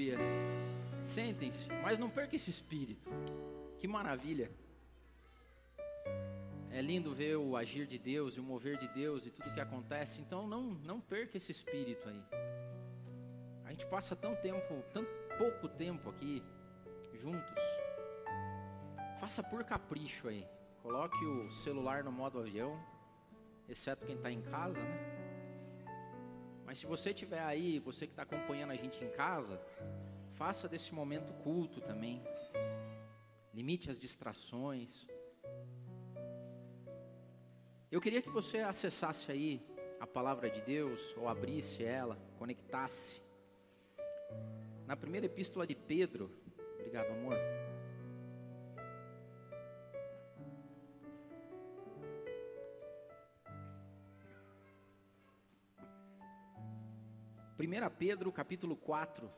Aleluia. Sentem-se, mas não perca esse espírito. Que maravilha. É lindo ver o agir de Deus e o mover de Deus e tudo que acontece. Então não, não perca esse espírito aí. A gente passa tão tempo, tão pouco tempo aqui juntos. Faça por capricho aí. Coloque o celular no modo avião, exceto quem está em casa, né? Mas se você estiver aí, você que está acompanhando a gente em casa, faça desse momento culto também. Limite as distrações. Eu queria que você acessasse aí a palavra de Deus, ou abrisse ela, conectasse. Na primeira epístola de Pedro, obrigado amor. 1 Pedro capítulo 4,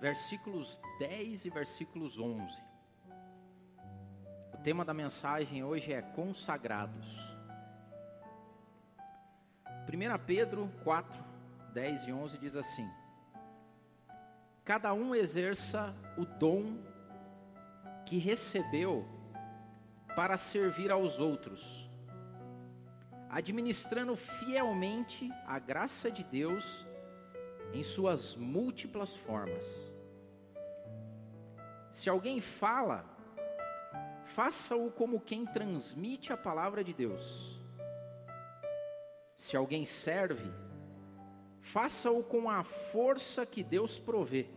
versículos 10 e versículos 11. O tema da mensagem hoje é consagrados. 1 Pedro 4, 10 e 11 diz assim: Cada um exerça o dom que recebeu para servir aos outros administrando fielmente a graça de Deus em suas múltiplas formas. Se alguém fala, faça-o como quem transmite a palavra de Deus. Se alguém serve, faça-o com a força que Deus provê,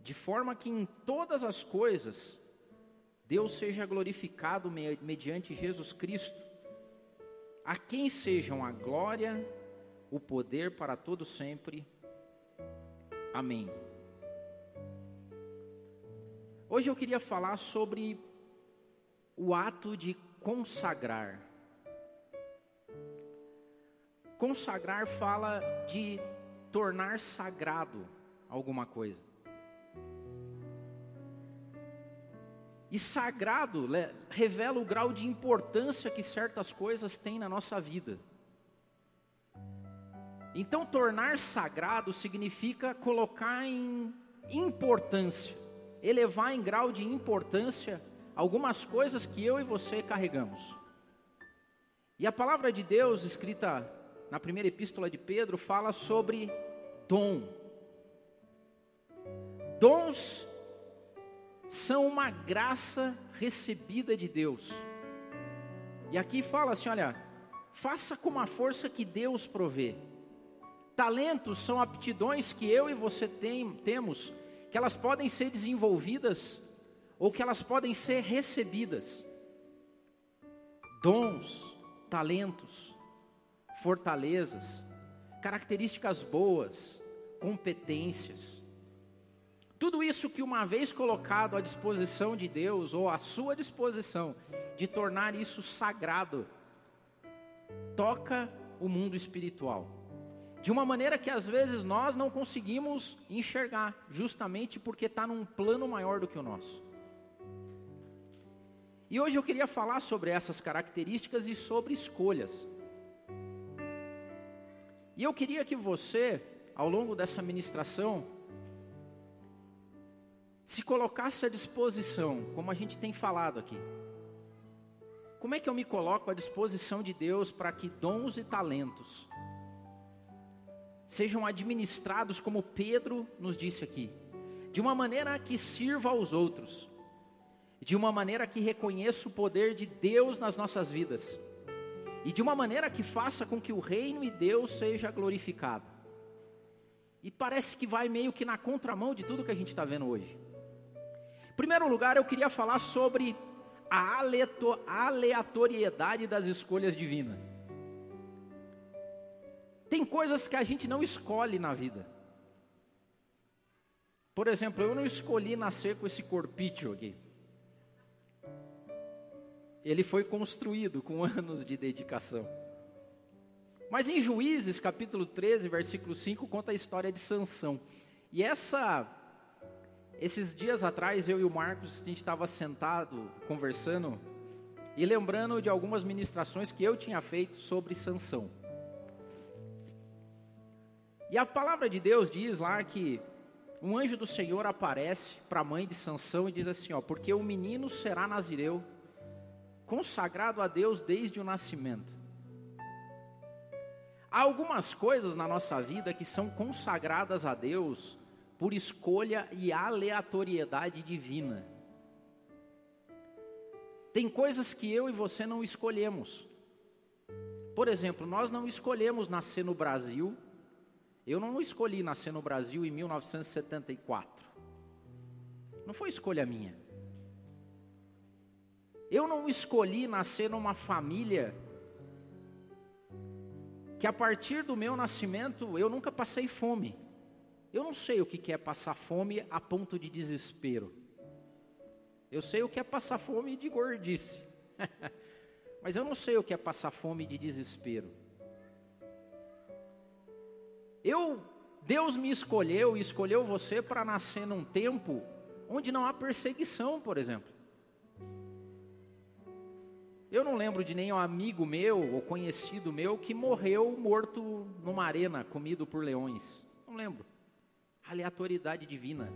de forma que em todas as coisas Deus seja glorificado mediante Jesus Cristo a quem sejam a glória, o poder para todo sempre. Amém. Hoje eu queria falar sobre o ato de consagrar. Consagrar fala de tornar sagrado alguma coisa. E sagrado revela o grau de importância que certas coisas têm na nossa vida. Então, tornar sagrado significa colocar em importância, elevar em grau de importância algumas coisas que eu e você carregamos. E a palavra de Deus, escrita na primeira epístola de Pedro, fala sobre dom. Dons são uma graça recebida de Deus. E aqui fala assim: olha, faça com a força que Deus provê. Talentos são aptidões que eu e você tem, temos, que elas podem ser desenvolvidas ou que elas podem ser recebidas. Dons, talentos, fortalezas, características boas, competências. Tudo isso que uma vez colocado à disposição de Deus, ou à sua disposição, de tornar isso sagrado, toca o mundo espiritual. De uma maneira que às vezes nós não conseguimos enxergar, justamente porque está num plano maior do que o nosso. E hoje eu queria falar sobre essas características e sobre escolhas. E eu queria que você, ao longo dessa ministração, se colocasse à disposição, como a gente tem falado aqui, como é que eu me coloco à disposição de Deus para que dons e talentos sejam administrados, como Pedro nos disse aqui, de uma maneira que sirva aos outros, de uma maneira que reconheça o poder de Deus nas nossas vidas, e de uma maneira que faça com que o reino e Deus seja glorificado. E parece que vai meio que na contramão de tudo que a gente está vendo hoje. Primeiro lugar, eu queria falar sobre a aleatoriedade das escolhas divinas. Tem coisas que a gente não escolhe na vida. Por exemplo, eu não escolhi nascer com esse corpício aqui. Ele foi construído com anos de dedicação. Mas em Juízes, capítulo 13, versículo 5, conta a história de Sansão. E essa esses dias atrás, eu e o Marcos, a gente estava sentado, conversando, e lembrando de algumas ministrações que eu tinha feito sobre Sansão. E a palavra de Deus diz lá que um anjo do Senhor aparece para a mãe de Sansão e diz assim, ó, porque o menino será nazireu, consagrado a Deus desde o nascimento. Há algumas coisas na nossa vida que são consagradas a Deus por escolha e aleatoriedade divina. Tem coisas que eu e você não escolhemos. Por exemplo, nós não escolhemos nascer no Brasil eu não escolhi nascer no Brasil em 1974. Não foi escolha minha. Eu não escolhi nascer numa família que a partir do meu nascimento eu nunca passei fome. Eu não sei o que é passar fome a ponto de desespero. Eu sei o que é passar fome de gordice. Mas eu não sei o que é passar fome de desespero. Eu, Deus me escolheu e escolheu você para nascer num tempo onde não há perseguição, por exemplo. Eu não lembro de nenhum amigo meu ou conhecido meu que morreu morto numa arena, comido por leões. Não lembro. Aleatoriedade divina.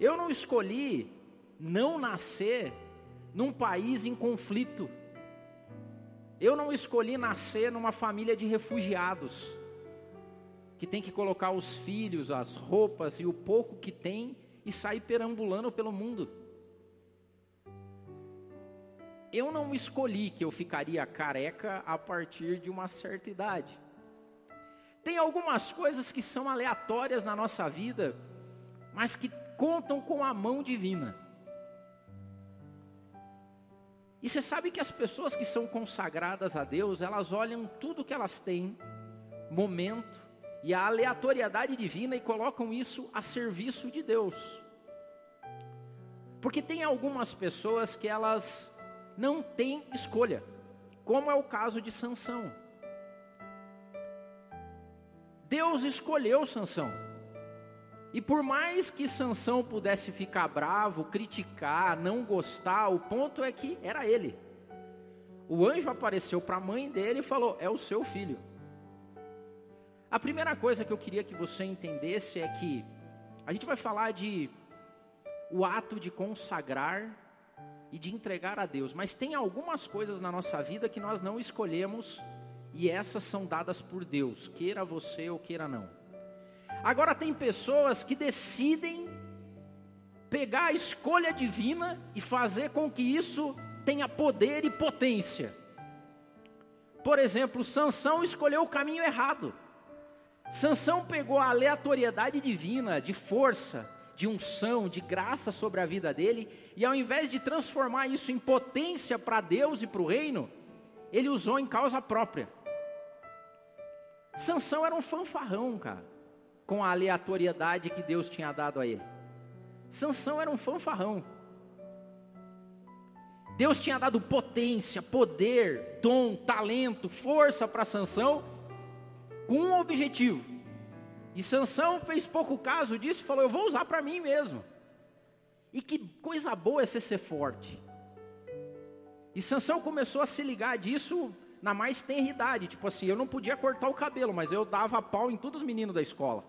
Eu não escolhi não nascer num país em conflito. Eu não escolhi nascer numa família de refugiados, que tem que colocar os filhos, as roupas e o pouco que tem e sair perambulando pelo mundo. Eu não escolhi que eu ficaria careca a partir de uma certa idade. Tem algumas coisas que são aleatórias na nossa vida, mas que contam com a mão divina. E você sabe que as pessoas que são consagradas a Deus, elas olham tudo que elas têm, momento e a aleatoriedade divina e colocam isso a serviço de Deus. Porque tem algumas pessoas que elas não têm escolha, como é o caso de Sansão. Deus escolheu Sansão. E por mais que Sansão pudesse ficar bravo, criticar, não gostar, o ponto é que era ele. O anjo apareceu para a mãe dele e falou: "É o seu filho". A primeira coisa que eu queria que você entendesse é que a gente vai falar de o ato de consagrar e de entregar a Deus, mas tem algumas coisas na nossa vida que nós não escolhemos e essas são dadas por Deus, queira você ou queira não. Agora tem pessoas que decidem pegar a escolha divina e fazer com que isso tenha poder e potência. Por exemplo, Sansão escolheu o caminho errado. Sansão pegou a aleatoriedade divina, de força, de unção, de graça sobre a vida dele, e ao invés de transformar isso em potência para Deus e para o reino, ele usou em causa própria. Sansão era um fanfarrão, cara com a aleatoriedade que Deus tinha dado a ele. Sansão era um fanfarrão. Deus tinha dado potência, poder, dom, talento, força para Sansão com um objetivo. E Sansão fez pouco caso disso e falou: "Eu vou usar para mim mesmo". E que coisa boa é ser, ser forte. E Sansão começou a se ligar disso na mais tenra idade, tipo assim, eu não podia cortar o cabelo, mas eu dava pau em todos os meninos da escola.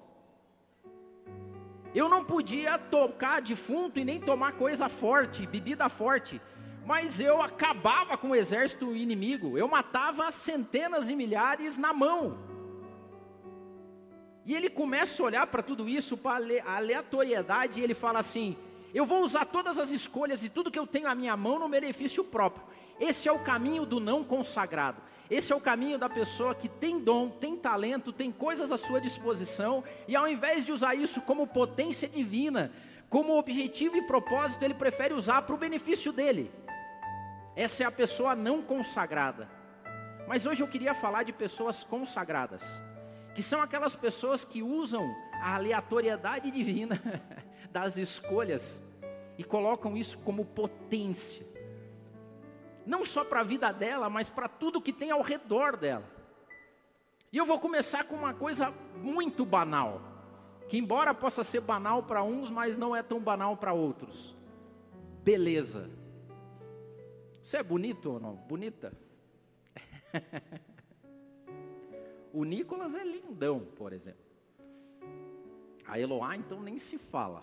Eu não podia tocar defunto e nem tomar coisa forte, bebida forte, mas eu acabava com o exército inimigo, eu matava centenas e milhares na mão. E ele começa a olhar para tudo isso, para a aleatoriedade, e ele fala assim: eu vou usar todas as escolhas e tudo que eu tenho à minha mão no benefício próprio. Esse é o caminho do não consagrado. Esse é o caminho da pessoa que tem dom, tem talento, tem coisas à sua disposição e ao invés de usar isso como potência divina, como objetivo e propósito, ele prefere usar para o benefício dele. Essa é a pessoa não consagrada. Mas hoje eu queria falar de pessoas consagradas, que são aquelas pessoas que usam a aleatoriedade divina das escolhas e colocam isso como potência não só para a vida dela, mas para tudo que tem ao redor dela. E eu vou começar com uma coisa muito banal, que embora possa ser banal para uns, mas não é tão banal para outros. Beleza. Você é bonito ou não? Bonita? O Nicolas é lindão, por exemplo. A Eloá, então, nem se fala.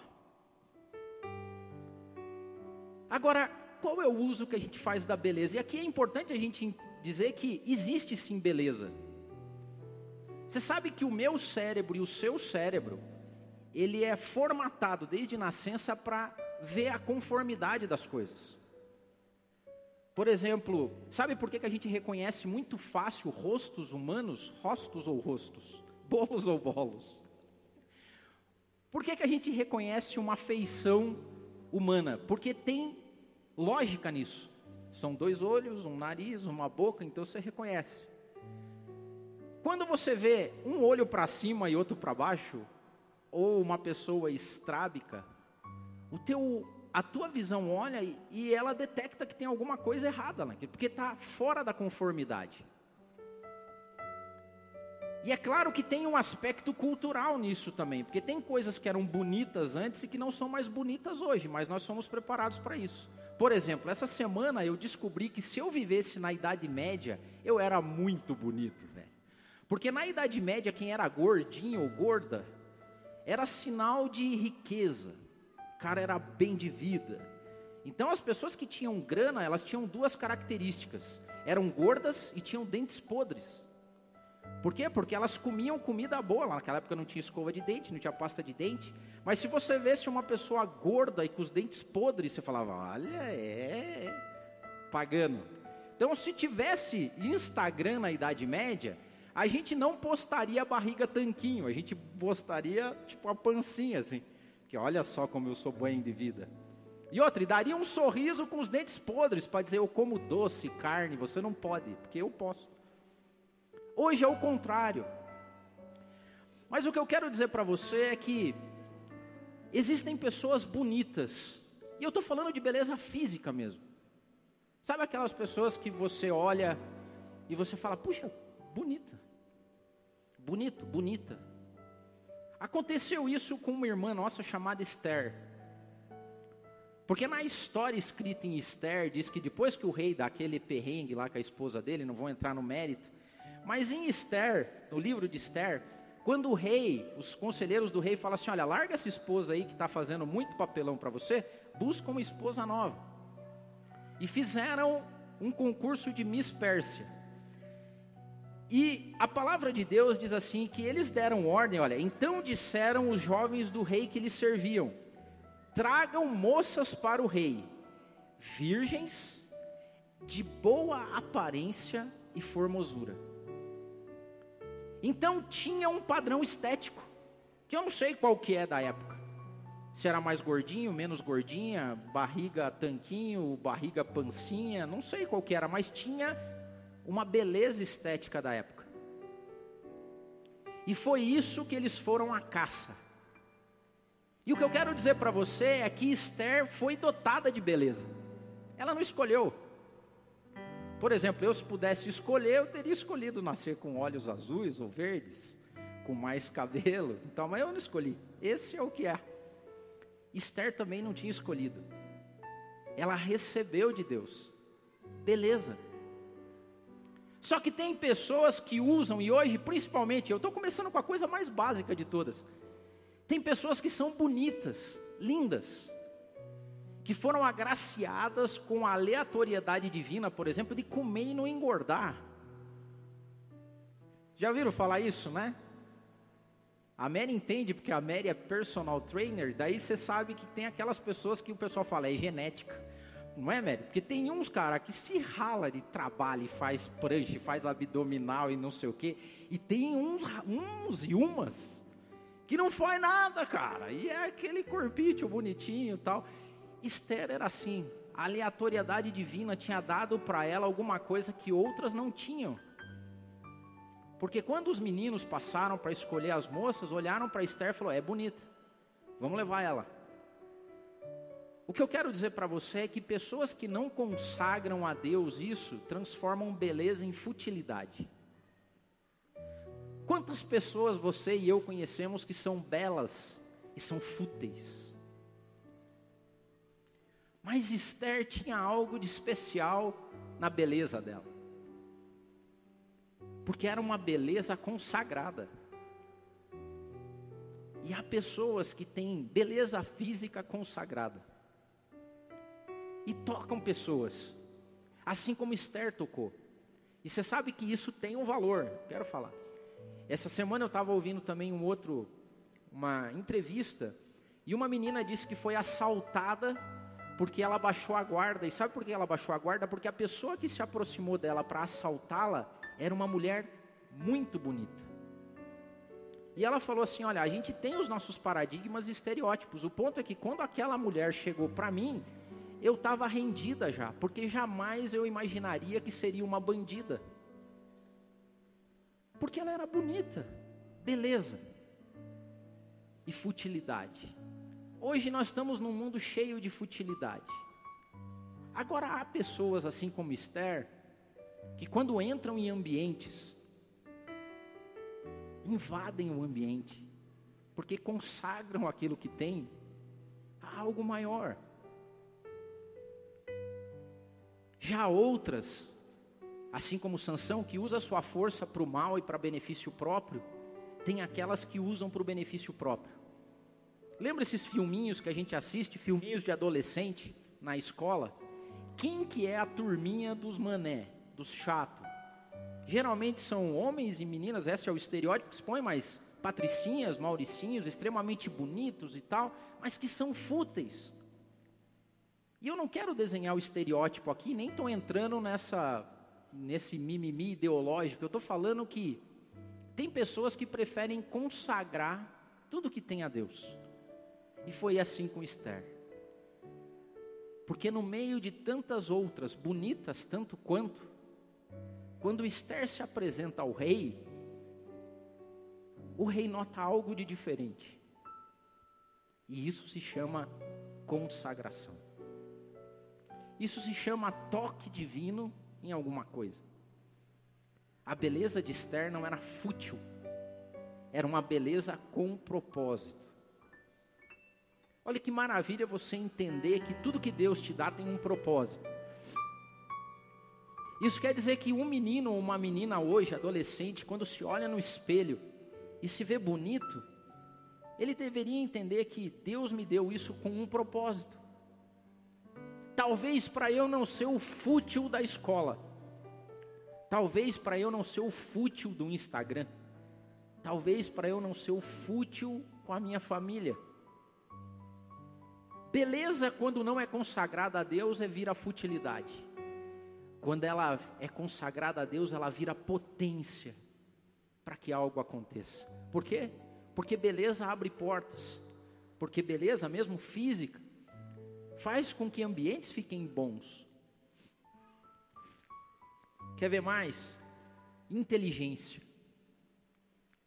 Agora, qual é o uso que a gente faz da beleza? E aqui é importante a gente dizer que existe sim beleza. Você sabe que o meu cérebro e o seu cérebro, ele é formatado desde nascença para ver a conformidade das coisas. Por exemplo, sabe por que, que a gente reconhece muito fácil rostos humanos? Rostos ou rostos? Bolos ou bolos? Por que, que a gente reconhece uma feição humana? Porque tem lógica nisso. São dois olhos, um nariz, uma boca, então você reconhece. Quando você vê um olho para cima e outro para baixo, ou uma pessoa estrábica, o teu, a tua visão olha e, e ela detecta que tem alguma coisa errada naquilo, porque está fora da conformidade. E é claro que tem um aspecto cultural nisso também, porque tem coisas que eram bonitas antes e que não são mais bonitas hoje, mas nós somos preparados para isso. Por exemplo, essa semana eu descobri que se eu vivesse na Idade Média, eu era muito bonito, velho. Porque na Idade Média, quem era gordinho ou gorda, era sinal de riqueza. O cara era bem de vida. Então as pessoas que tinham grana, elas tinham duas características. Eram gordas e tinham dentes podres. Por quê? Porque elas comiam comida boa. Naquela época não tinha escova de dente, não tinha pasta de dente. Mas se você vesse uma pessoa gorda e com os dentes podres, você falava: olha, é pagando. Então, se tivesse Instagram na Idade Média, a gente não postaria a barriga tanquinho, a gente postaria tipo a pancinha assim. Que olha só como eu sou bem de vida. E outra, e daria um sorriso com os dentes podres para dizer: eu como doce, carne, você não pode, porque eu posso. Hoje é o contrário. Mas o que eu quero dizer para você é que existem pessoas bonitas, e eu estou falando de beleza física mesmo. Sabe aquelas pessoas que você olha e você fala, puxa, bonita, bonito, bonita. Aconteceu isso com uma irmã nossa chamada Esther. Porque na história escrita em Esther, diz que depois que o rei dá aquele perrengue lá com a esposa dele, não vou entrar no mérito, mas em Esther, no livro de Esther, quando o rei, os conselheiros do rei falam assim: olha, larga essa esposa aí que está fazendo muito papelão para você, busca uma esposa nova. E fizeram um concurso de Miss Pérsia. E a palavra de Deus diz assim: que eles deram ordem, olha, então disseram os jovens do rei que lhes serviam: tragam moças para o rei, virgens, de boa aparência e formosura. Então tinha um padrão estético, que eu não sei qual que é da época. Se era mais gordinho, menos gordinha, barriga tanquinho, barriga pancinha, não sei qual que era, mas tinha uma beleza estética da época. E foi isso que eles foram à caça. E o que eu quero dizer para você é que Esther foi dotada de beleza. Ela não escolheu. Por exemplo, eu se pudesse escolher, eu teria escolhido nascer com olhos azuis ou verdes, com mais cabelo. Então, mas eu não escolhi. Esse é o que é. Esther também não tinha escolhido. Ela recebeu de Deus. Beleza. Só que tem pessoas que usam, e hoje principalmente, eu estou começando com a coisa mais básica de todas. Tem pessoas que são bonitas, lindas, que foram agraciadas com a aleatoriedade divina, por exemplo, de comer e não engordar. Já viram falar isso, né? A Mary entende porque a Mary é personal trainer, daí você sabe que tem aquelas pessoas que o pessoal fala, é genética. Não é, Mary? Porque tem uns cara que se rala de trabalho e faz prancha, faz abdominal e não sei o quê, e tem uns, uns e umas que não faz nada, cara. E é aquele corpinho bonitinho e tal. Esther era assim, a aleatoriedade divina tinha dado para ela alguma coisa que outras não tinham. Porque quando os meninos passaram para escolher as moças, olharam para Esther e falaram: é bonita, vamos levar ela. O que eu quero dizer para você é que pessoas que não consagram a Deus isso transformam beleza em futilidade. Quantas pessoas você e eu conhecemos que são belas e são fúteis? Mas Esther tinha algo de especial na beleza dela. porque era uma beleza consagrada. E há pessoas que têm beleza física consagrada. E tocam pessoas. Assim como Esther tocou. E você sabe que isso tem um valor. Quero falar. Essa semana eu estava ouvindo também um outro, uma entrevista. E uma menina disse que foi assaltada porque ela baixou a guarda. E sabe por que ela baixou a guarda? Porque a pessoa que se aproximou dela para assaltá-la era uma mulher muito bonita. E ela falou assim: Olha, a gente tem os nossos paradigmas e estereótipos. O ponto é que quando aquela mulher chegou para mim, eu estava rendida já, porque jamais eu imaginaria que seria uma bandida. Porque ela era bonita, beleza e futilidade. Hoje nós estamos num mundo cheio de futilidade. Agora há pessoas assim como Esther, que quando entram em ambientes invadem o ambiente, porque consagram aquilo que tem a algo maior. Já outras, assim como Sansão, que usa sua força para o mal e para benefício próprio, tem aquelas que usam para o benefício próprio. Lembra esses filminhos que a gente assiste, filminhos de adolescente na escola? Quem que é a turminha dos mané, dos chatos? Geralmente são homens e meninas, esse é o estereótipo que se põe, mas patricinhas, mauricinhos, extremamente bonitos e tal, mas que são fúteis. E eu não quero desenhar o estereótipo aqui, nem estou entrando nessa nesse mimimi ideológico. Eu estou falando que tem pessoas que preferem consagrar tudo que tem a Deus. E foi assim com Esther. Porque no meio de tantas outras, bonitas tanto quanto, quando Esther se apresenta ao rei, o rei nota algo de diferente. E isso se chama consagração. Isso se chama toque divino em alguma coisa. A beleza de Esther não era fútil, era uma beleza com propósito. Olha que maravilha você entender que tudo que Deus te dá tem um propósito. Isso quer dizer que um menino ou uma menina hoje, adolescente, quando se olha no espelho e se vê bonito, ele deveria entender que Deus me deu isso com um propósito. Talvez para eu não ser o fútil da escola, talvez para eu não ser o fútil do Instagram, talvez para eu não ser o fútil com a minha família. Beleza, quando não é consagrada a Deus, é vir a futilidade. Quando ela é consagrada a Deus, ela vira potência para que algo aconteça. Por quê? Porque beleza abre portas. Porque beleza, mesmo física, faz com que ambientes fiquem bons. Quer ver mais? Inteligência.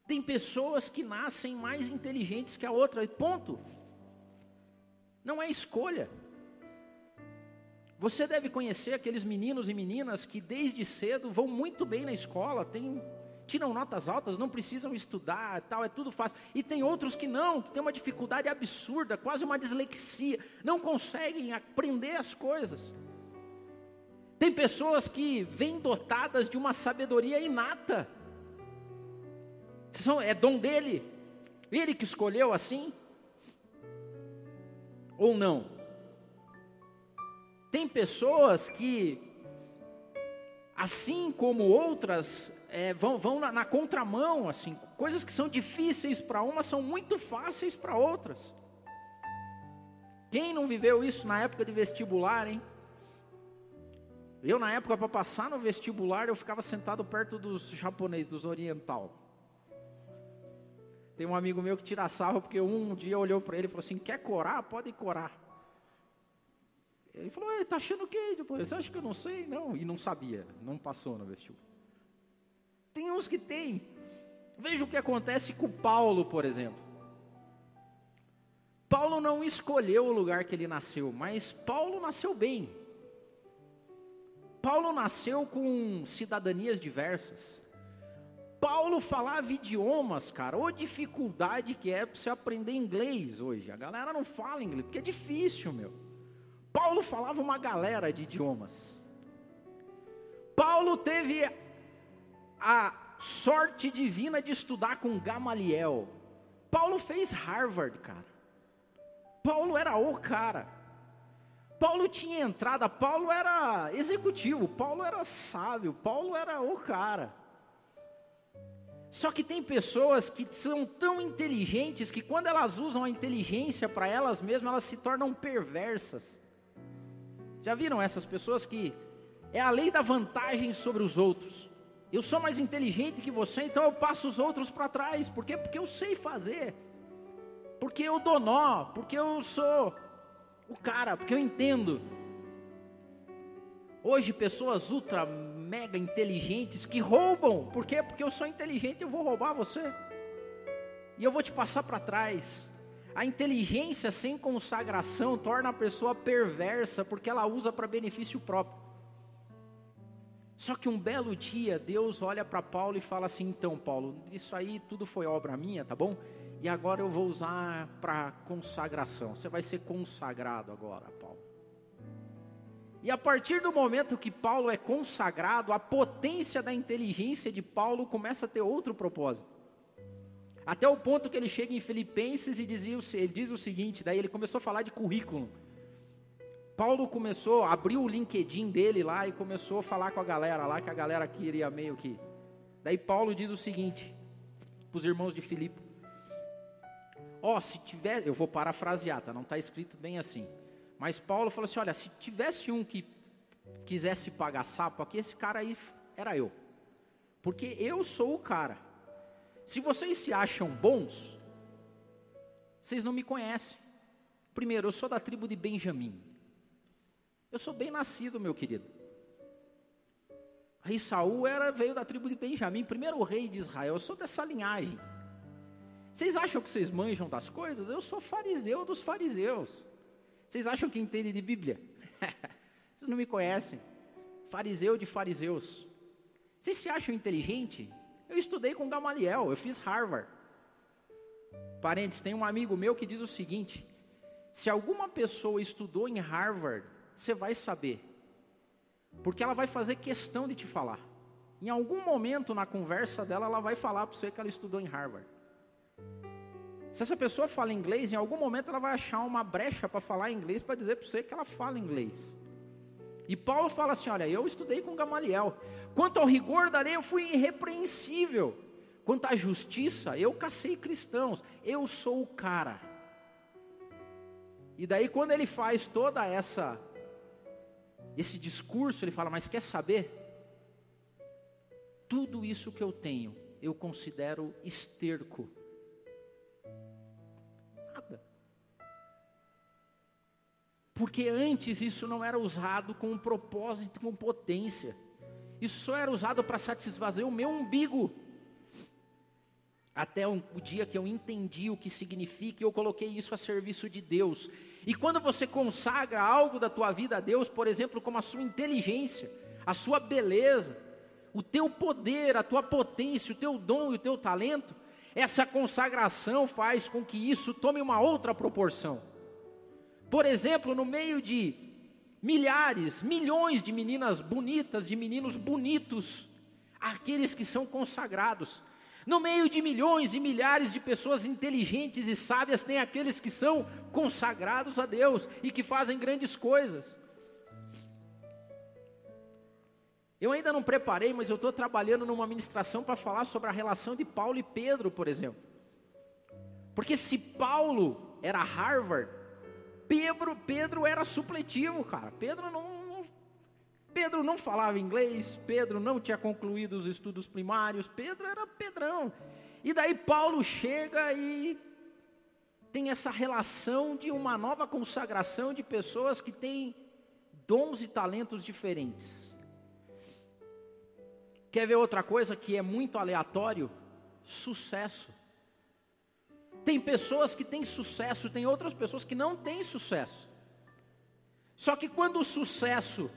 Tem pessoas que nascem mais inteligentes que a outra, e ponto. Não é escolha. Você deve conhecer aqueles meninos e meninas que desde cedo vão muito bem na escola, tem, tiram notas altas, não precisam estudar, tal, é tudo fácil. E tem outros que não, que têm uma dificuldade absurda, quase uma dislexia, não conseguem aprender as coisas. Tem pessoas que vêm dotadas de uma sabedoria inata. é dom dele. Ele que escolheu assim? Ou não? Tem pessoas que, assim como outras, é, vão, vão na, na, contramão, assim, coisas que são difíceis para umas são muito fáceis para outras. Quem não viveu isso na época de vestibular, hein? Eu, na época, para passar no vestibular, eu ficava sentado perto dos japoneses, dos oriental. Tem um amigo meu que tira sarro, porque um dia olhou para ele e falou assim: quer corar? Pode corar. Ele falou, está achando o quê? Depois, você acha que eu não sei? Não, e não sabia, não passou no vestibular. Tem uns que tem. Veja o que acontece com Paulo, por exemplo. Paulo não escolheu o lugar que ele nasceu, mas Paulo nasceu bem. Paulo nasceu com cidadanias diversas. Paulo falava idiomas, cara. Ô dificuldade que é para você aprender inglês hoje. A galera não fala inglês, porque é difícil, meu. Paulo falava uma galera de idiomas. Paulo teve a sorte divina de estudar com Gamaliel. Paulo fez Harvard, cara. Paulo era o cara. Paulo tinha entrada, Paulo era executivo, Paulo era sábio, Paulo era o cara. Só que tem pessoas que são tão inteligentes que quando elas usam a inteligência para elas mesmas, elas se tornam perversas. Já viram essas pessoas que é a lei da vantagem sobre os outros? Eu sou mais inteligente que você, então eu passo os outros para trás. Por quê? Porque eu sei fazer. Porque eu dou nó, porque eu sou o cara, porque eu entendo. Hoje pessoas ultra mega inteligentes que roubam. Por quê? Porque eu sou inteligente, eu vou roubar você. E eu vou te passar para trás. A inteligência sem consagração torna a pessoa perversa porque ela usa para benefício próprio. Só que um belo dia Deus olha para Paulo e fala assim: então, Paulo, isso aí tudo foi obra minha, tá bom? E agora eu vou usar para consagração. Você vai ser consagrado agora, Paulo. E a partir do momento que Paulo é consagrado, a potência da inteligência de Paulo começa a ter outro propósito. Até o ponto que ele chega em Filipenses e dizia, ele diz o seguinte: daí ele começou a falar de currículo. Paulo começou, abriu o LinkedIn dele lá e começou a falar com a galera lá, que a galera queria meio que. Daí Paulo diz o seguinte para os irmãos de Filipe: Ó, oh, se tiver, eu vou parafrasear, tá? Não está escrito bem assim. Mas Paulo falou assim: olha, se tivesse um que quisesse pagar sapo aqui, esse cara aí era eu. Porque eu sou o cara. Se vocês se acham bons, vocês não me conhecem. Primeiro, eu sou da tribo de Benjamim. Eu sou bem nascido, meu querido. Rei Saul era, veio da tribo de Benjamim, primeiro rei de Israel. Eu sou dessa linhagem. Vocês acham que vocês manjam das coisas? Eu sou fariseu dos fariseus. Vocês acham que entendem de Bíblia? Vocês não me conhecem. Fariseu de fariseus. Vocês se acham inteligente? Eu estudei com Gamaliel, eu fiz Harvard. Parentes, tem um amigo meu que diz o seguinte: se alguma pessoa estudou em Harvard, você vai saber, porque ela vai fazer questão de te falar. Em algum momento na conversa dela, ela vai falar para você que ela estudou em Harvard. Se essa pessoa fala inglês, em algum momento ela vai achar uma brecha para falar inglês para dizer para você que ela fala inglês. E Paulo fala assim: olha, eu estudei com Gamaliel. Quanto ao rigor da lei, eu fui irrepreensível. Quanto à justiça, eu cacei cristãos. Eu sou o cara. E daí, quando ele faz toda essa esse discurso, ele fala: Mas quer saber? Tudo isso que eu tenho, eu considero esterco Porque antes isso não era usado com um propósito, com potência. Isso só era usado para satisfazer o meu umbigo. Até o dia que eu entendi o que significa, eu coloquei isso a serviço de Deus. E quando você consagra algo da tua vida a Deus, por exemplo, como a sua inteligência, a sua beleza, o teu poder, a tua potência, o teu dom e o teu talento, essa consagração faz com que isso tome uma outra proporção. Por exemplo, no meio de milhares, milhões de meninas bonitas, de meninos bonitos, aqueles que são consagrados. No meio de milhões e milhares de pessoas inteligentes e sábias, tem aqueles que são consagrados a Deus e que fazem grandes coisas. Eu ainda não preparei, mas eu estou trabalhando numa ministração para falar sobre a relação de Paulo e Pedro, por exemplo. Porque se Paulo era Harvard, Pedro, Pedro era supletivo, cara. Pedro não, Pedro não falava inglês, Pedro não tinha concluído os estudos primários, Pedro era Pedrão. E daí Paulo chega e tem essa relação de uma nova consagração de pessoas que têm dons e talentos diferentes. Quer ver outra coisa que é muito aleatório? Sucesso. Tem pessoas que têm sucesso, tem outras pessoas que não têm sucesso. Só que quando o sucesso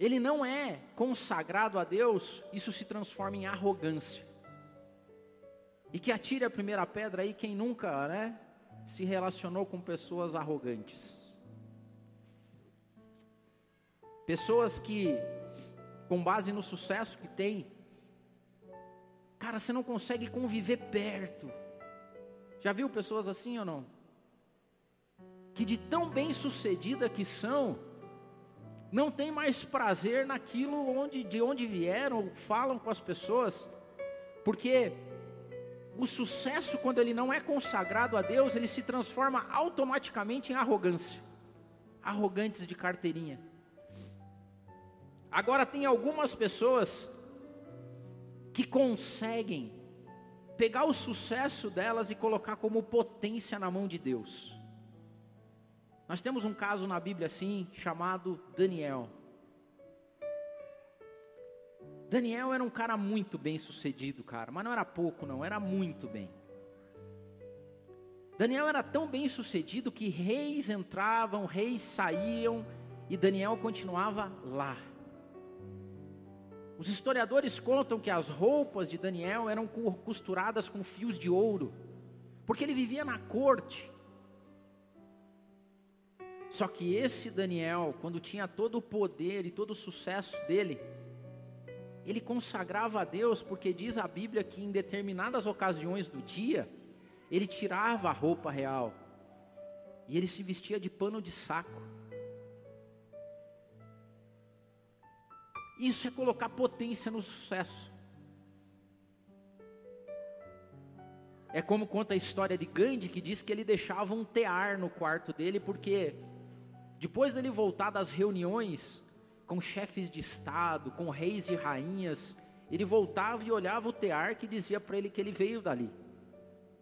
ele não é consagrado a Deus, isso se transforma em arrogância. E que atire a primeira pedra aí quem nunca, né, se relacionou com pessoas arrogantes. Pessoas que com base no sucesso que tem, cara, você não consegue conviver perto. Já viu pessoas assim ou não? Que de tão bem sucedida que são, não tem mais prazer naquilo onde, de onde vieram, falam com as pessoas, porque o sucesso, quando ele não é consagrado a Deus, ele se transforma automaticamente em arrogância. Arrogantes de carteirinha. Agora, tem algumas pessoas que conseguem pegar o sucesso delas e colocar como potência na mão de Deus. Nós temos um caso na Bíblia assim, chamado Daniel. Daniel era um cara muito bem sucedido, cara, mas não era pouco, não, era muito bem. Daniel era tão bem sucedido que reis entravam, reis saíam e Daniel continuava lá. Os historiadores contam que as roupas de Daniel eram costuradas com fios de ouro, porque ele vivia na corte. Só que esse Daniel, quando tinha todo o poder e todo o sucesso dele, ele consagrava a Deus, porque diz a Bíblia que em determinadas ocasiões do dia, ele tirava a roupa real e ele se vestia de pano de saco. Isso é colocar potência no sucesso. É como conta a história de Gandhi, que diz que ele deixava um tear no quarto dele, porque depois dele voltar das reuniões, com chefes de estado, com reis e rainhas. Ele voltava e olhava o tear que dizia para ele que ele veio dali.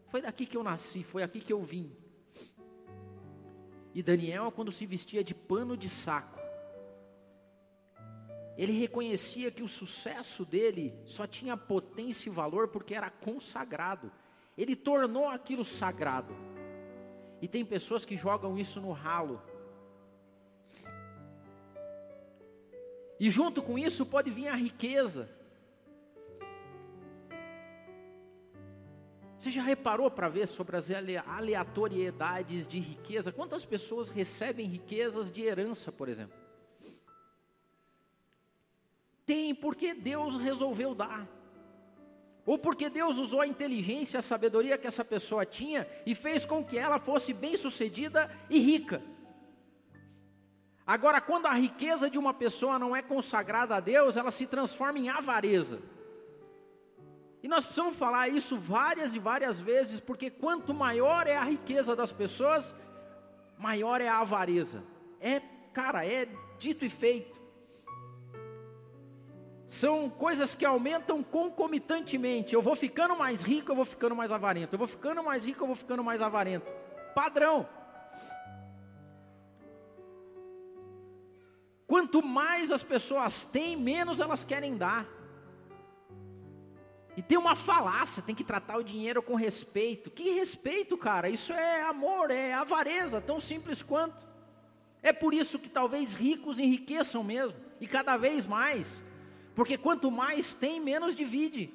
Foi daqui que eu nasci, foi aqui que eu vim. E Daniel, quando se vestia de pano de saco, ele reconhecia que o sucesso dele só tinha potência e valor porque era consagrado. Ele tornou aquilo sagrado. E tem pessoas que jogam isso no ralo. E junto com isso pode vir a riqueza. Você já reparou para ver sobre as aleatoriedades de riqueza? Quantas pessoas recebem riquezas de herança, por exemplo? Tem porque Deus resolveu dar. Ou porque Deus usou a inteligência, a sabedoria que essa pessoa tinha e fez com que ela fosse bem-sucedida e rica. Agora, quando a riqueza de uma pessoa não é consagrada a Deus, ela se transforma em avareza. E nós precisamos falar isso várias e várias vezes, porque quanto maior é a riqueza das pessoas, maior é a avareza. É, cara, é dito e feito. São coisas que aumentam concomitantemente. Eu vou ficando mais rico, eu vou ficando mais avarento. Eu vou ficando mais rico, eu vou ficando mais avarento. Padrão. Quanto mais as pessoas têm, menos elas querem dar. E tem uma falácia, tem que tratar o dinheiro com respeito. Que respeito, cara? Isso é amor, é avareza, tão simples quanto. É por isso que talvez ricos enriqueçam mesmo, e cada vez mais. Porque quanto mais tem, menos divide,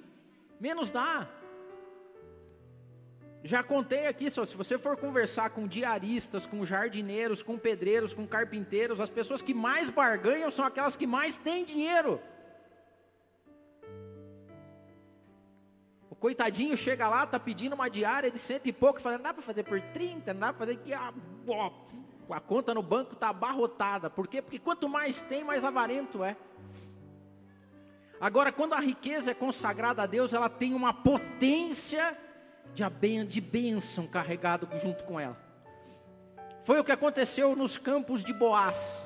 menos dá. Já contei aqui, só, se você for conversar com diaristas, com jardineiros, com pedreiros, com carpinteiros, as pessoas que mais barganham são aquelas que mais têm dinheiro. O coitadinho chega lá, tá pedindo uma diária de cento e pouco, falando, não dá para fazer por 30, não dá para fazer que a, a conta no banco está abarrotada. Por quê? Porque quanto mais tem, mais avarento é. Agora, quando a riqueza é consagrada a Deus, ela tem uma potência de bênção carregado junto com ela. Foi o que aconteceu nos campos de Boaz.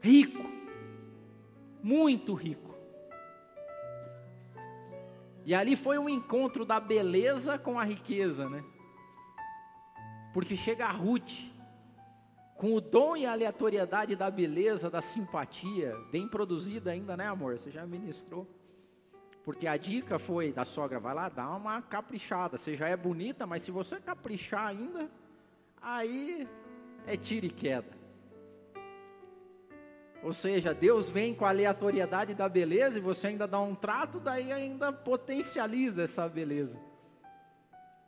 Rico, muito rico. E ali foi um encontro da beleza com a riqueza, né? Porque chega a Ruth, com o dom e a aleatoriedade da beleza, da simpatia, bem produzida ainda, né, amor? Você já ministrou. Porque a dica foi da sogra, vai lá, dá uma caprichada. Você já é bonita, mas se você caprichar ainda, aí é tiro e queda. Ou seja, Deus vem com a aleatoriedade da beleza e você ainda dá um trato, daí ainda potencializa essa beleza.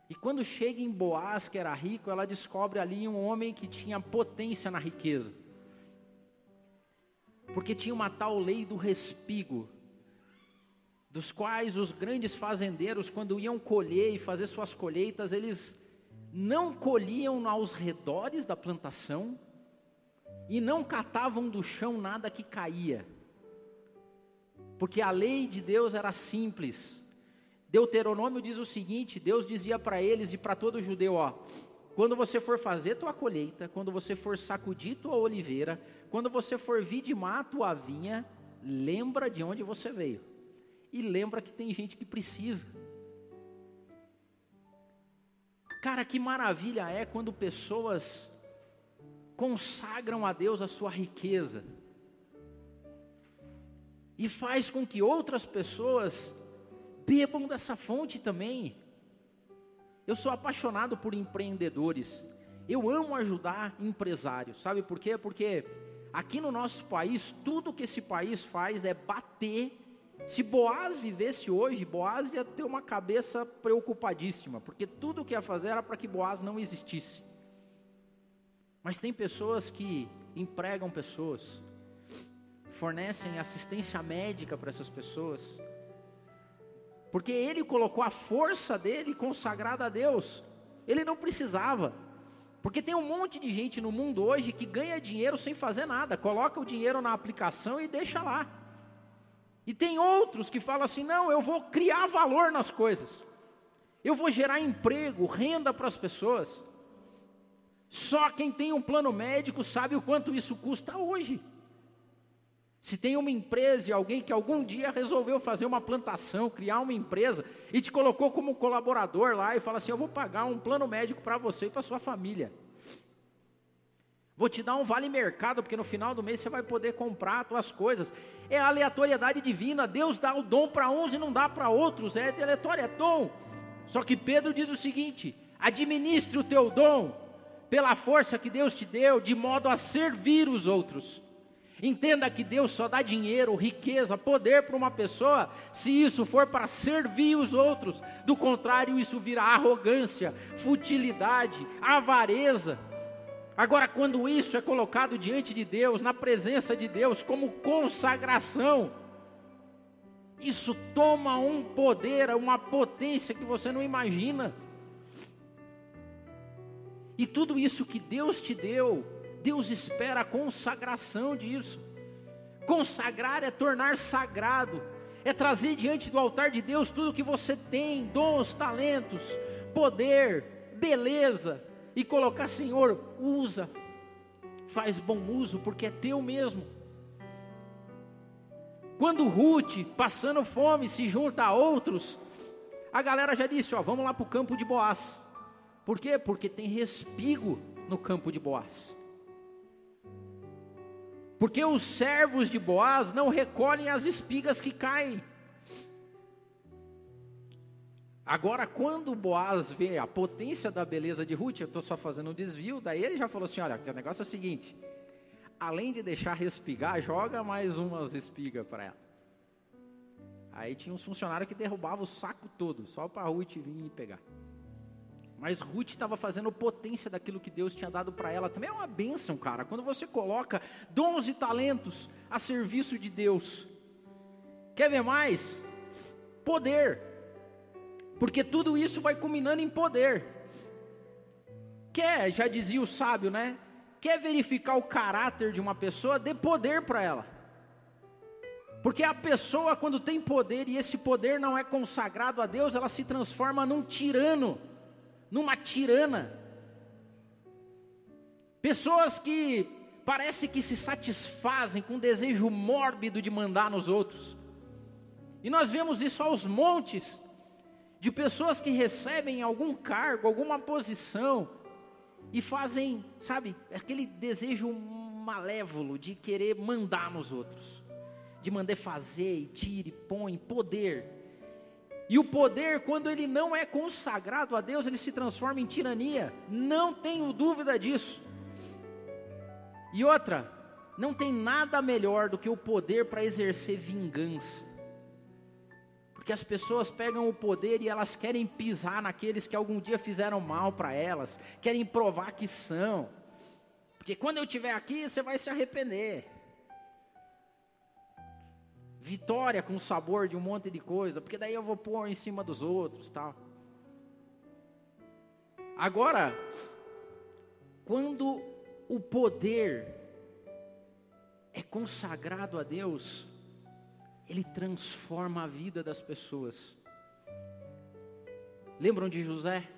E quando chega em Boaz, que era rico, ela descobre ali um homem que tinha potência na riqueza. Porque tinha uma tal lei do respigo dos quais os grandes fazendeiros, quando iam colher e fazer suas colheitas, eles não colhiam aos redores da plantação e não catavam do chão nada que caía. Porque a lei de Deus era simples. Deuteronômio diz o seguinte: Deus dizia para eles e para todo judeu: ó, quando você for fazer tua colheita, quando você for sacudir tua oliveira, quando você for vidimar tua vinha, lembra de onde você veio e lembra que tem gente que precisa. Cara, que maravilha é quando pessoas consagram a Deus a sua riqueza e faz com que outras pessoas bebam dessa fonte também. Eu sou apaixonado por empreendedores. Eu amo ajudar empresários. Sabe por quê? Porque aqui no nosso país, tudo que esse país faz é bater se Boaz vivesse hoje, Boaz ia ter uma cabeça preocupadíssima, porque tudo o que ia fazer era para que Boaz não existisse. Mas tem pessoas que empregam pessoas, fornecem assistência médica para essas pessoas, porque ele colocou a força dele consagrada a Deus, ele não precisava. Porque tem um monte de gente no mundo hoje que ganha dinheiro sem fazer nada, coloca o dinheiro na aplicação e deixa lá. E tem outros que falam assim: não, eu vou criar valor nas coisas, eu vou gerar emprego, renda para as pessoas. Só quem tem um plano médico sabe o quanto isso custa hoje. Se tem uma empresa e alguém que algum dia resolveu fazer uma plantação, criar uma empresa e te colocou como colaborador lá e fala assim: Eu vou pagar um plano médico para você e para sua família. Vou te dar um vale mercado, porque no final do mês você vai poder comprar as tuas coisas. É aleatoriedade divina. Deus dá o dom para uns e não dá para outros. É aleatório, é dom. Só que Pedro diz o seguinte: administre o teu dom pela força que Deus te deu, de modo a servir os outros. Entenda que Deus só dá dinheiro, riqueza, poder para uma pessoa se isso for para servir os outros. Do contrário, isso vira arrogância, futilidade, avareza. Agora, quando isso é colocado diante de Deus, na presença de Deus, como consagração, isso toma um poder, uma potência que você não imagina. E tudo isso que Deus te deu, Deus espera a consagração disso. Consagrar é tornar sagrado, é trazer diante do altar de Deus tudo que você tem, dons, talentos, poder, beleza, e colocar, Senhor, usa, faz bom uso, porque é teu mesmo. Quando Ruth, passando fome, se junta a outros, a galera já disse: Ó, vamos lá para o campo de Boaz. Por quê? Porque tem respigo no campo de Boaz. Porque os servos de Boaz não recolhem as espigas que caem. Agora, quando Boaz vê a potência da beleza de Ruth, eu estou só fazendo um desvio, daí ele já falou assim: olha, o negócio é o seguinte: além de deixar respigar, joga mais umas espigas para ela. Aí tinha uns funcionários que derrubavam o saco todo, só para Ruth vir e pegar. Mas Ruth estava fazendo potência daquilo que Deus tinha dado para ela. Também é uma bênção, cara. Quando você coloca dons e talentos a serviço de Deus. Quer ver mais? Poder. Porque tudo isso vai culminando em poder. Quer, já dizia o sábio, né? Quer verificar o caráter de uma pessoa, dê poder para ela. Porque a pessoa, quando tem poder e esse poder não é consagrado a Deus, ela se transforma num tirano, numa tirana. Pessoas que parece que se satisfazem com o desejo mórbido de mandar nos outros. E nós vemos isso aos montes de pessoas que recebem algum cargo, alguma posição e fazem, sabe, aquele desejo malévolo de querer mandar nos outros, de mandar fazer e tire, põe poder. E o poder, quando ele não é consagrado a Deus, ele se transforma em tirania. Não tenho dúvida disso. E outra, não tem nada melhor do que o poder para exercer vingança. Porque as pessoas pegam o poder e elas querem pisar naqueles que algum dia fizeram mal para elas, querem provar que são. Porque quando eu estiver aqui, você vai se arrepender. Vitória com sabor de um monte de coisa, porque daí eu vou pôr em cima dos outros, tal. Agora, quando o poder é consagrado a Deus, ele transforma a vida das pessoas. Lembram de José?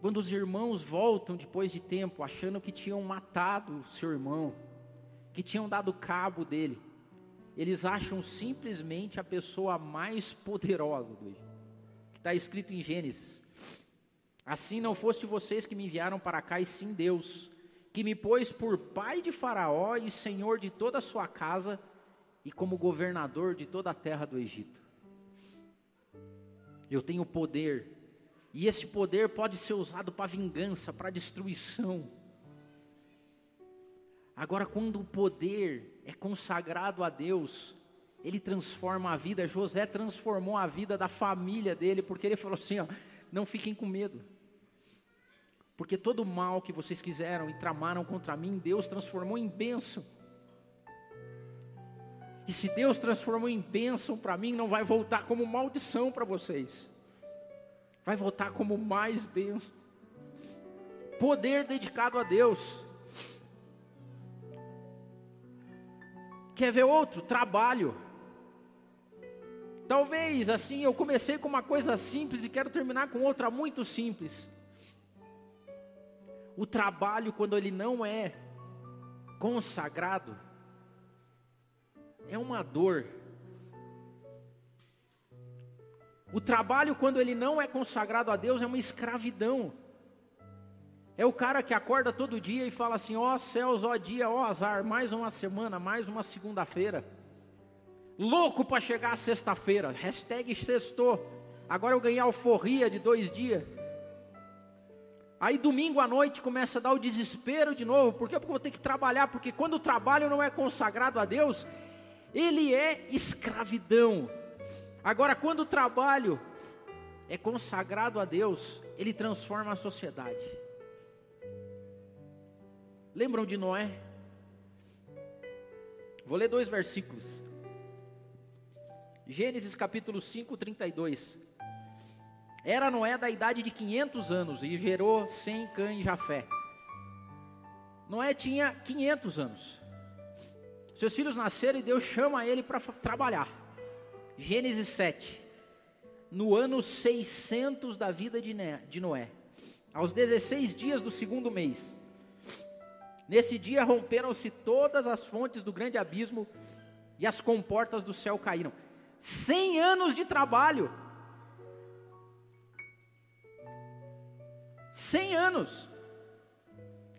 Quando os irmãos voltam depois de tempo, achando que tinham matado seu irmão, que tinham dado cabo dele, eles acham simplesmente a pessoa mais poderosa do Egito, que está escrito em Gênesis. Assim não foste vocês que me enviaram para cá, e sim Deus, que me pôs por pai de Faraó e senhor de toda a sua casa e como governador de toda a terra do Egito. Eu tenho poder, e esse poder pode ser usado para vingança, para destruição. Agora, quando o poder é consagrado a Deus, ele transforma a vida. José transformou a vida da família dele, porque ele falou assim: ó, não fiquem com medo. Porque todo o mal que vocês quiseram e tramaram contra mim, Deus transformou em bênção. E se Deus transformou em bênção para mim, não vai voltar como maldição para vocês. Vai voltar como mais bênção. Poder dedicado a Deus. Quer ver outro? Trabalho. Talvez assim eu comecei com uma coisa simples e quero terminar com outra muito simples. O trabalho, quando ele não é consagrado, é uma dor. O trabalho, quando ele não é consagrado a Deus, é uma escravidão. É o cara que acorda todo dia e fala assim: ó oh, céus, ó oh, dia, ó oh, azar, mais uma semana, mais uma segunda-feira. Louco para chegar a sexta-feira. Hashtag sextou. Agora eu ganhei alforria de dois dias. Aí domingo à noite começa a dar o desespero de novo. Por quê? Porque eu vou ter que trabalhar. Porque quando o trabalho não é consagrado a Deus, ele é escravidão. Agora, quando o trabalho é consagrado a Deus, ele transforma a sociedade. Lembram de Noé? Vou ler dois versículos. Gênesis capítulo 5, 32. Era Noé da idade de 500 anos e gerou Sem, Cã e Jafé. Noé tinha 500 anos. Seus filhos nasceram e Deus chama ele para trabalhar. Gênesis 7. No ano 600 da vida de Noé, aos 16 dias do segundo mês, Nesse dia romperam-se todas as fontes do grande abismo e as comportas do céu caíram. Cem anos de trabalho. Cem anos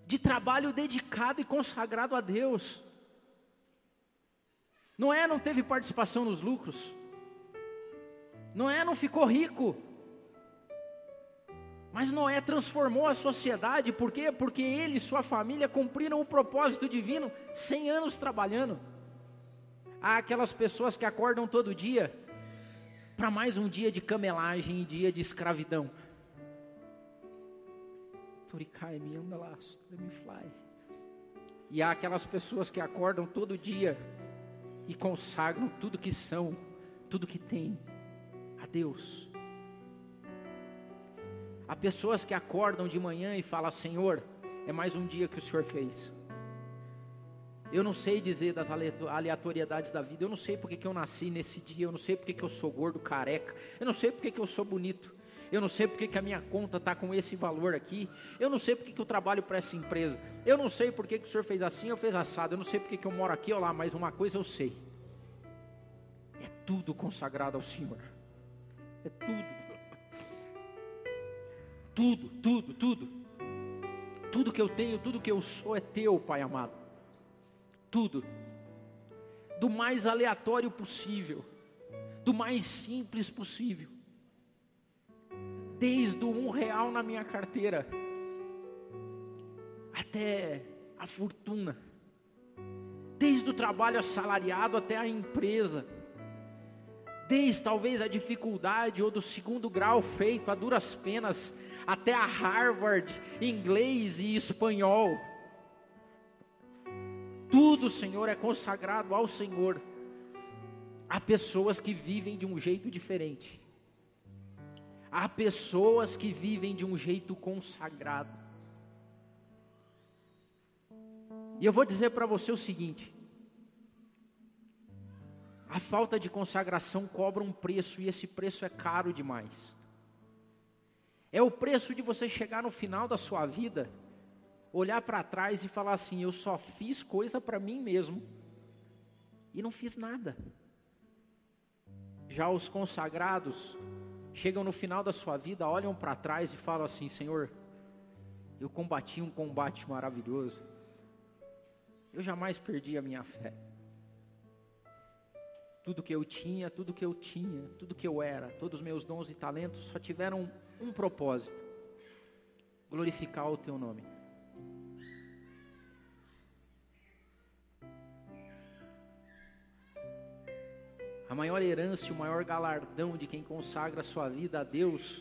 de trabalho dedicado e consagrado a Deus. Noé não teve participação nos lucros. Noé não ficou rico. Mas Noé transformou a sociedade, por quê? Porque ele e sua família cumpriram o propósito divino 100 anos trabalhando. Há aquelas pessoas que acordam todo dia para mais um dia de camelagem e dia de escravidão. Turicai, me anda lá, me fly. E há aquelas pessoas que acordam todo dia e consagram tudo que são, tudo que têm a Deus. Há pessoas que acordam de manhã e falam: Senhor, é mais um dia que o Senhor fez. Eu não sei dizer das aleatoriedades da vida. Eu não sei porque que eu nasci nesse dia. Eu não sei porque que eu sou gordo, careca. Eu não sei porque que eu sou bonito. Eu não sei porque que a minha conta está com esse valor aqui. Eu não sei porque que eu trabalho para essa empresa. Eu não sei porque que o senhor fez assim ou fez assado. Eu não sei porque que eu moro aqui ou lá. Mas uma coisa eu sei: é tudo consagrado ao Senhor. É tudo. Tudo, tudo, tudo. Tudo que eu tenho, tudo que eu sou é teu, Pai amado. Tudo. Do mais aleatório possível. Do mais simples possível. Desde o um real na minha carteira. Até a fortuna. Desde o trabalho assalariado até a empresa desde talvez a dificuldade ou do segundo grau feito a duras penas, até a Harvard, inglês e espanhol. Tudo, Senhor, é consagrado ao Senhor. Há pessoas que vivem de um jeito diferente. Há pessoas que vivem de um jeito consagrado. E eu vou dizer para você o seguinte: a falta de consagração cobra um preço e esse preço é caro demais. É o preço de você chegar no final da sua vida, olhar para trás e falar assim: eu só fiz coisa para mim mesmo e não fiz nada. Já os consagrados chegam no final da sua vida, olham para trás e falam assim: Senhor, eu combati um combate maravilhoso, eu jamais perdi a minha fé. Tudo que eu tinha, tudo que eu tinha, tudo que eu era, todos os meus dons e talentos só tiveram um propósito: glorificar o teu nome. A maior herança o maior galardão de quem consagra a sua vida a Deus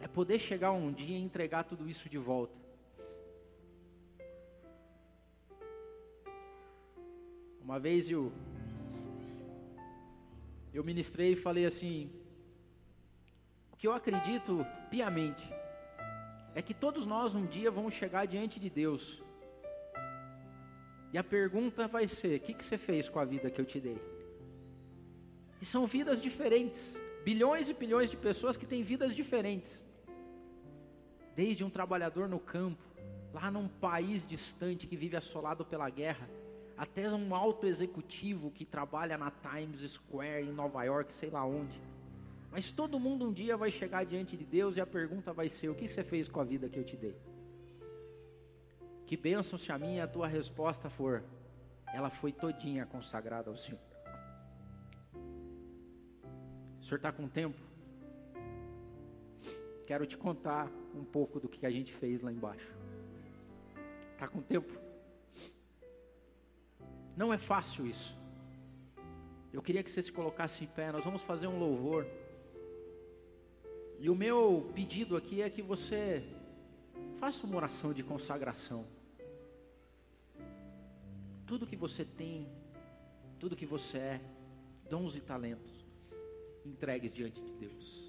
é poder chegar um dia e entregar tudo isso de volta. Uma vez eu eu ministrei e falei assim: que eu acredito piamente é que todos nós um dia vamos chegar diante de Deus e a pergunta vai ser: o que, que você fez com a vida que eu te dei? E são vidas diferentes. Bilhões e bilhões de pessoas que têm vidas diferentes. Desde um trabalhador no campo, lá num país distante que vive assolado pela guerra, até um alto executivo que trabalha na Times Square em Nova York, sei lá onde. Mas todo mundo um dia vai chegar diante de Deus e a pergunta vai ser: o que você fez com a vida que eu te dei? Que bênção se a minha a tua resposta for, ela foi todinha consagrada ao Senhor. O Senhor está com tempo? Quero te contar um pouco do que a gente fez lá embaixo. Está com tempo? Não é fácil isso. Eu queria que você se colocasse em pé. Nós vamos fazer um louvor. E o meu pedido aqui é que você faça uma oração de consagração tudo que você tem, tudo que você é, dons e talentos, entregues diante de Deus.